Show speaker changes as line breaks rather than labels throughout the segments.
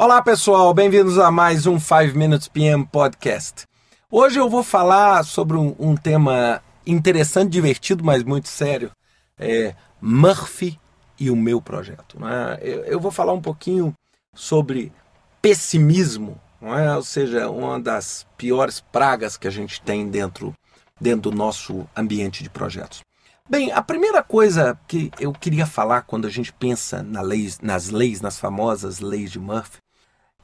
Olá pessoal, bem-vindos a mais um 5 Minutes PM Podcast. Hoje eu vou falar sobre um, um tema interessante, divertido, mas muito sério. É Murphy e o meu projeto. Né? Eu, eu, vou falar um pouquinho sobre pessimismo, é? ou seja, uma das piores pragas que a gente tem dentro, dentro do nosso ambiente de projetos. Bem, a primeira coisa que eu queria falar quando a gente pensa na nas leis, nas famosas leis de Murphy,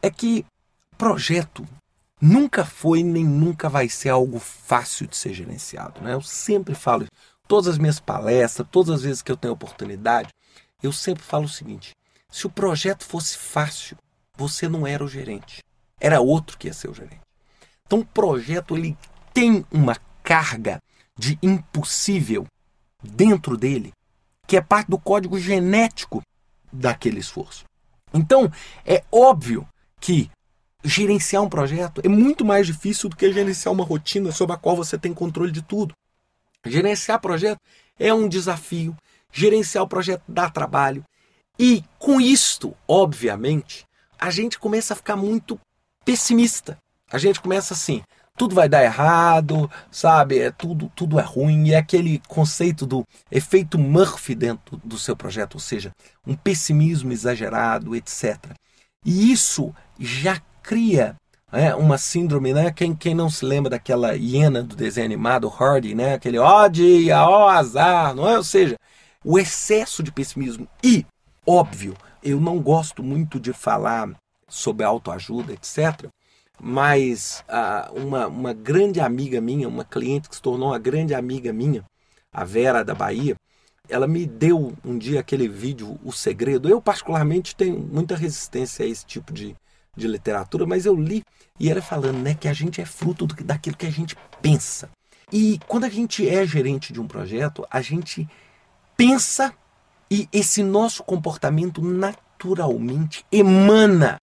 é que projeto nunca foi nem nunca vai ser algo fácil de ser gerenciado. Né? Eu sempre falo. Todas as minhas palestras, todas as vezes que eu tenho oportunidade, eu sempre falo o seguinte: se o projeto fosse fácil, você não era o gerente. Era outro que ia ser o gerente. Então o projeto ele tem uma carga de impossível dentro dele, que é parte do código genético daquele esforço. Então, é óbvio que gerenciar um projeto é muito mais difícil do que gerenciar uma rotina sobre a qual você tem controle de tudo. Gerenciar projeto é um desafio, gerenciar o projeto dá trabalho. E com isto, obviamente, a gente começa a ficar muito pessimista. A gente começa assim, tudo vai dar errado, sabe? É tudo, tudo é ruim. E é aquele conceito do efeito Murphy dentro do seu projeto, ou seja, um pessimismo exagerado, etc. E isso já cria é, uma síndrome, né? Quem, quem não se lembra daquela hiena do desenho animado, Hardy, né? Aquele ó dia, ó azar, não é? Ou seja, o excesso de pessimismo. E, óbvio, eu não gosto muito de falar sobre autoajuda, etc. Mas ah, uma, uma grande amiga minha, uma cliente que se tornou uma grande amiga minha, a Vera da Bahia, ela me deu um dia aquele vídeo, O Segredo. Eu, particularmente, tenho muita resistência a esse tipo de, de literatura, mas eu li e era falando né, que a gente é fruto do, daquilo que a gente pensa. E quando a gente é gerente de um projeto, a gente pensa e esse nosso comportamento naturalmente emana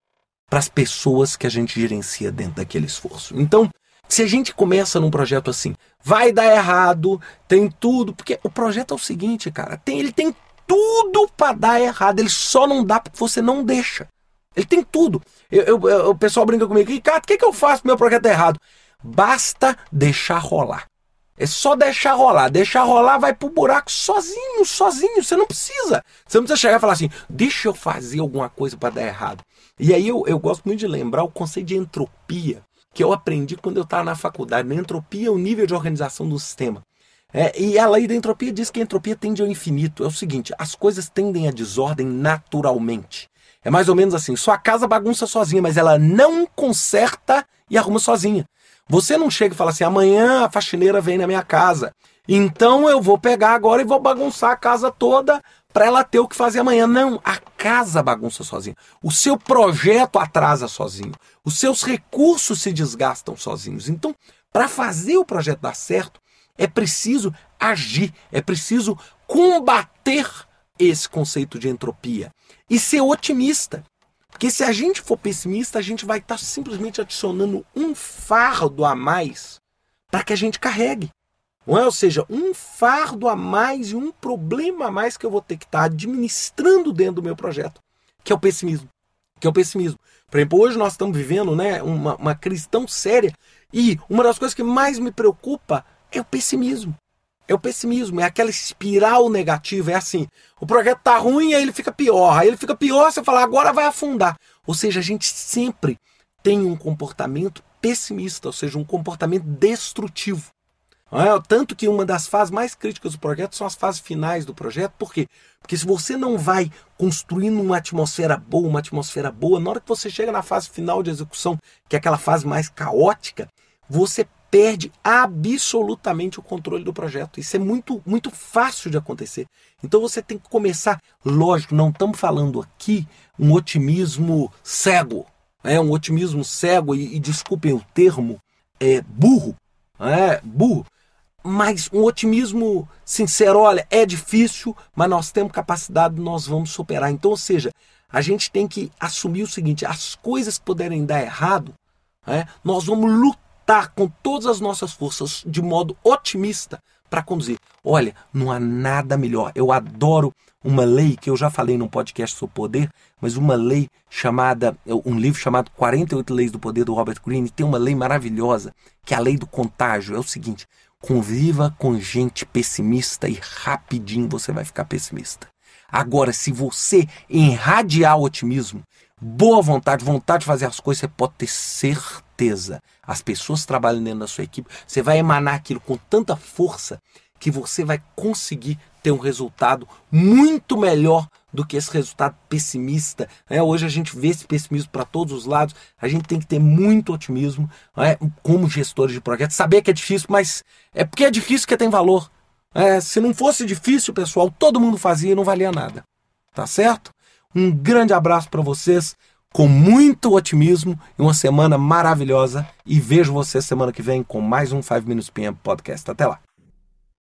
para as pessoas que a gente gerencia dentro daquele esforço. Então, se a gente começa num projeto assim, vai dar errado, tem tudo, porque o projeto é o seguinte, cara, tem, ele tem tudo para dar errado, ele só não dá porque você não deixa. Ele tem tudo. Eu, eu, eu, o pessoal brinca comigo, Ricardo, o que, que eu faço meu projeto é errado? Basta deixar rolar. É só deixar rolar. Deixar rolar vai pro buraco sozinho, sozinho. Você não precisa. Você não precisa chegar e falar assim, deixa eu fazer alguma coisa para dar errado. E aí eu, eu gosto muito de lembrar o conceito de entropia que eu aprendi quando eu estava na faculdade. A entropia é o nível de organização do sistema. É, e a lei da entropia diz que a entropia tende ao infinito. É o seguinte: as coisas tendem à desordem naturalmente. É mais ou menos assim: sua casa bagunça sozinha, mas ela não conserta e arruma sozinha. Você não chega e fala assim: amanhã a faxineira vem na minha casa. Então eu vou pegar agora e vou bagunçar a casa toda para ela ter o que fazer amanhã. Não, a casa bagunça sozinha. O seu projeto atrasa sozinho. Os seus recursos se desgastam sozinhos. Então, para fazer o projeto dar certo, é preciso agir, é preciso combater esse conceito de entropia e ser otimista. Porque se a gente for pessimista, a gente vai estar tá simplesmente adicionando um fardo a mais para que a gente carregue. É? Ou seja, um fardo a mais e um problema a mais que eu vou ter que estar administrando dentro do meu projeto, que é o pessimismo. Que é o pessimismo. Por exemplo, hoje nós estamos vivendo né, uma, uma crise tão séria e uma das coisas que mais me preocupa é o pessimismo. É o pessimismo, é aquela espiral negativa. É assim: o projeto tá ruim, aí ele fica pior. Aí ele fica pior, você fala, agora vai afundar. Ou seja, a gente sempre tem um comportamento pessimista, ou seja, um comportamento destrutivo. É? Tanto que uma das fases mais críticas do projeto são as fases finais do projeto. Por quê? Porque se você não vai construindo uma atmosfera boa, uma atmosfera boa, na hora que você chega na fase final de execução, que é aquela fase mais caótica, você perde absolutamente o controle do projeto. Isso é muito, muito fácil de acontecer. Então você tem que começar, lógico, não estamos falando aqui um otimismo cego, é um otimismo cego e, e desculpem o termo, é burro, é burro mas um otimismo sincero, olha, é difícil, mas nós temos capacidade, nós vamos superar. Então, ou seja, a gente tem que assumir o seguinte: as coisas que puderem dar errado, é, nós vamos lutar com todas as nossas forças de modo otimista para conduzir. Olha, não há nada melhor. Eu adoro uma lei que eu já falei num podcast sobre poder, mas uma lei chamada, um livro chamado 48 Leis do Poder do Robert Greene, tem uma lei maravilhosa, que é a lei do contágio. É o seguinte: conviva com gente pessimista e rapidinho você vai ficar pessimista. Agora, se você irradiar otimismo, boa vontade, vontade de fazer as coisas, você pode ter certeza. As pessoas trabalhando dentro da sua equipe, você vai emanar aquilo com tanta força que você vai conseguir ter um resultado muito melhor do que esse resultado pessimista. É, hoje a gente vê esse pessimismo para todos os lados. A gente tem que ter muito otimismo é, como gestores de projetos. Saber que é difícil, mas é porque é difícil que tem valor. É, se não fosse difícil, pessoal, todo mundo fazia e não valia nada. Tá certo? Um grande abraço para vocês, com muito otimismo e uma semana maravilhosa. E vejo vocês semana que vem com mais um 5 Minutes PM Podcast. Até lá.